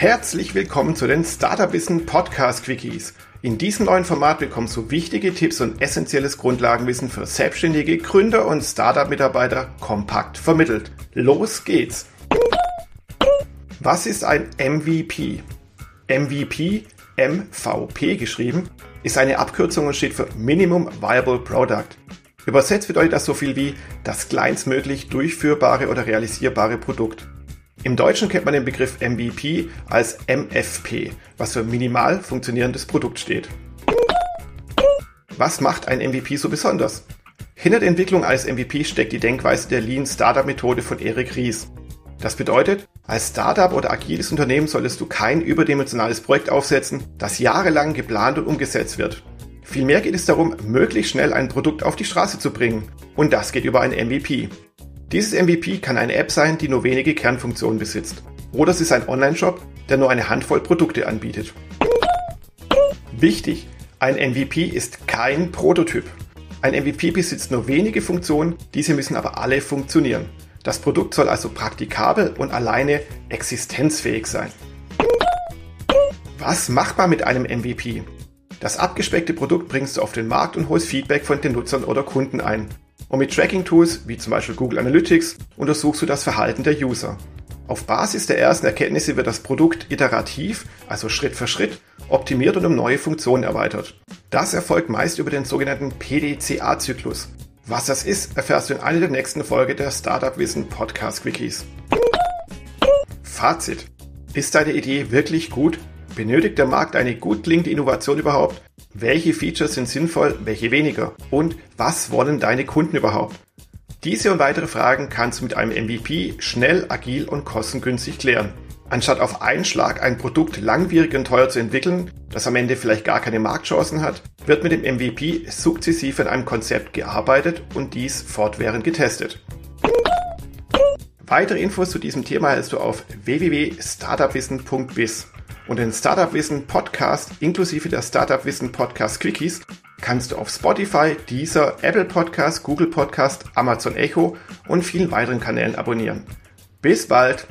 Herzlich willkommen zu den Startup Wissen Podcast Quickies. In diesem neuen Format bekommst du wichtige Tipps und essentielles Grundlagenwissen für selbstständige Gründer und Startup-Mitarbeiter kompakt vermittelt. Los geht's! Was ist ein MVP? MVP, MVP geschrieben, ist eine Abkürzung und steht für Minimum Viable Product. Übersetzt bedeutet das so viel wie das kleinstmöglich durchführbare oder realisierbare Produkt. Im Deutschen kennt man den Begriff MVP als MFP, was für minimal funktionierendes Produkt steht. Was macht ein MVP so besonders? Hinter der Entwicklung eines MVP steckt die Denkweise der Lean Startup Methode von Eric Ries. Das bedeutet, als Startup oder agiles Unternehmen solltest du kein überdimensionales Projekt aufsetzen, das jahrelang geplant und umgesetzt wird. Vielmehr geht es darum, möglichst schnell ein Produkt auf die Straße zu bringen. Und das geht über ein MVP. Dieses MVP kann eine App sein, die nur wenige Kernfunktionen besitzt. Oder es ist ein Online-Shop, der nur eine Handvoll Produkte anbietet. Wichtig, ein MVP ist kein Prototyp. Ein MVP besitzt nur wenige Funktionen, diese müssen aber alle funktionieren. Das Produkt soll also praktikabel und alleine existenzfähig sein. Was macht man mit einem MVP? Das abgespeckte Produkt bringst du auf den Markt und holst Feedback von den Nutzern oder Kunden ein. Und mit Tracking-Tools wie zum Beispiel Google Analytics untersuchst du das Verhalten der User. Auf Basis der ersten Erkenntnisse wird das Produkt iterativ, also Schritt für Schritt, optimiert und um neue Funktionen erweitert. Das erfolgt meist über den sogenannten PDCA-Zyklus. Was das ist, erfährst du in einer der nächsten Folge der Startup Wissen Podcast Wikis. Fazit. Ist deine Idee wirklich gut? Benötigt der Markt eine gut klingende Innovation überhaupt? Welche Features sind sinnvoll, welche weniger? Und was wollen deine Kunden überhaupt? Diese und weitere Fragen kannst du mit einem MVP schnell, agil und kostengünstig klären. Anstatt auf einen Schlag ein Produkt langwierig und teuer zu entwickeln, das am Ende vielleicht gar keine Marktchancen hat, wird mit dem MVP sukzessiv an einem Konzept gearbeitet und dies fortwährend getestet. Weitere Infos zu diesem Thema erhältst du auf www.startupwissen.biz und den Startup Wissen Podcast inklusive der Startup Wissen Podcast Quickies kannst du auf Spotify, Deezer, Apple Podcast, Google Podcast, Amazon Echo und vielen weiteren Kanälen abonnieren. Bis bald!